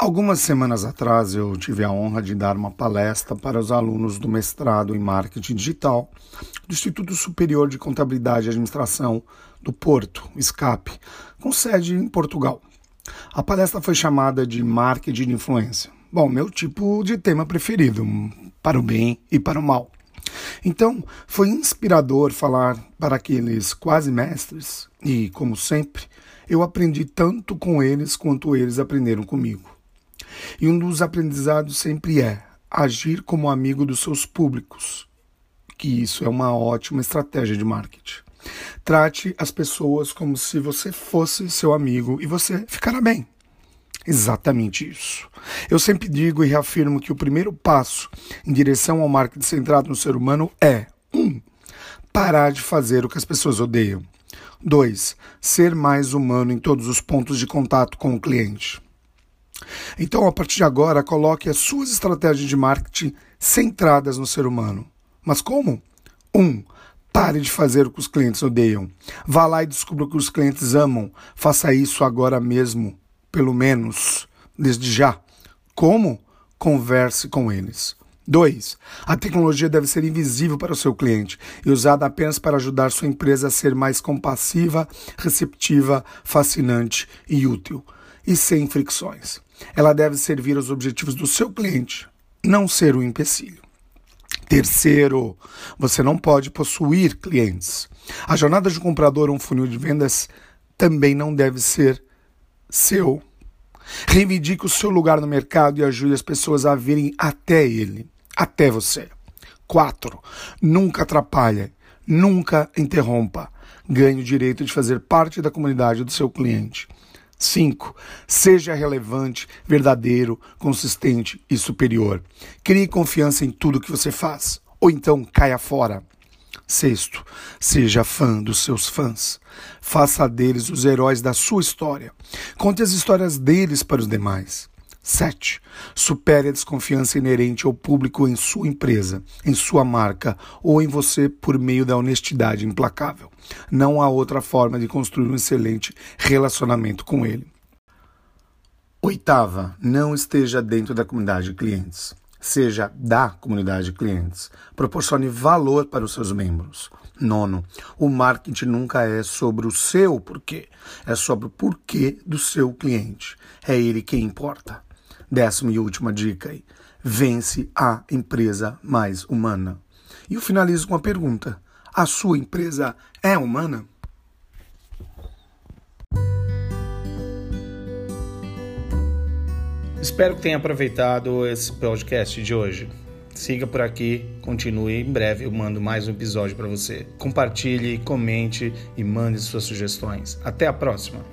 Algumas semanas atrás eu tive a honra de dar uma palestra para os alunos do mestrado em marketing digital do Instituto Superior de Contabilidade e Administração do Porto, SCAP, com sede em Portugal. A palestra foi chamada de Marketing de Influência. Bom, meu tipo de tema preferido, para o bem e para o mal. Então, foi inspirador falar para aqueles quase mestres e, como sempre, eu aprendi tanto com eles quanto eles aprenderam comigo. E um dos aprendizados sempre é agir como amigo dos seus públicos, que isso é uma ótima estratégia de marketing. Trate as pessoas como se você fosse seu amigo e você ficará bem. Exatamente isso. Eu sempre digo e reafirmo que o primeiro passo em direção ao marketing centrado no ser humano é: 1. Um, parar de fazer o que as pessoas odeiam. 2. Ser mais humano em todos os pontos de contato com o cliente. Então, a partir de agora, coloque as suas estratégias de marketing centradas no ser humano. Mas como? 1. Um, pare de fazer o que os clientes odeiam. Vá lá e descubra o que os clientes amam. Faça isso agora mesmo, pelo menos, desde já. Como? Converse com eles. 2. A tecnologia deve ser invisível para o seu cliente e usada apenas para ajudar sua empresa a ser mais compassiva, receptiva, fascinante e útil, e sem fricções. Ela deve servir aos objetivos do seu cliente, não ser um empecilho. Terceiro, você não pode possuir clientes. A jornada de comprador ou um funil de vendas também não deve ser seu. Reivindique o seu lugar no mercado e ajude as pessoas a virem até ele, até você. Quatro, nunca atrapalhe, nunca interrompa. Ganhe o direito de fazer parte da comunidade do seu cliente. 5. Seja relevante, verdadeiro, consistente e superior. Crie confiança em tudo que você faz, ou então caia fora. Sexto, seja fã dos seus fãs. Faça deles os heróis da sua história. Conte as histórias deles para os demais. 7. Supere a desconfiança inerente ao público em sua empresa, em sua marca ou em você por meio da honestidade implacável. Não há outra forma de construir um excelente relacionamento com ele. Oitava, não esteja dentro da comunidade de clientes. Seja da comunidade de clientes. Proporcione valor para os seus membros. Nono, o marketing nunca é sobre o seu porquê, é sobre o porquê do seu cliente. É ele quem importa. Décima e última dica aí. Vence a empresa mais humana. E eu finalizo com uma pergunta. A sua empresa é humana? Espero que tenha aproveitado esse podcast de hoje. Siga por aqui, continue. Em breve eu mando mais um episódio para você. Compartilhe, comente e mande suas sugestões. Até a próxima!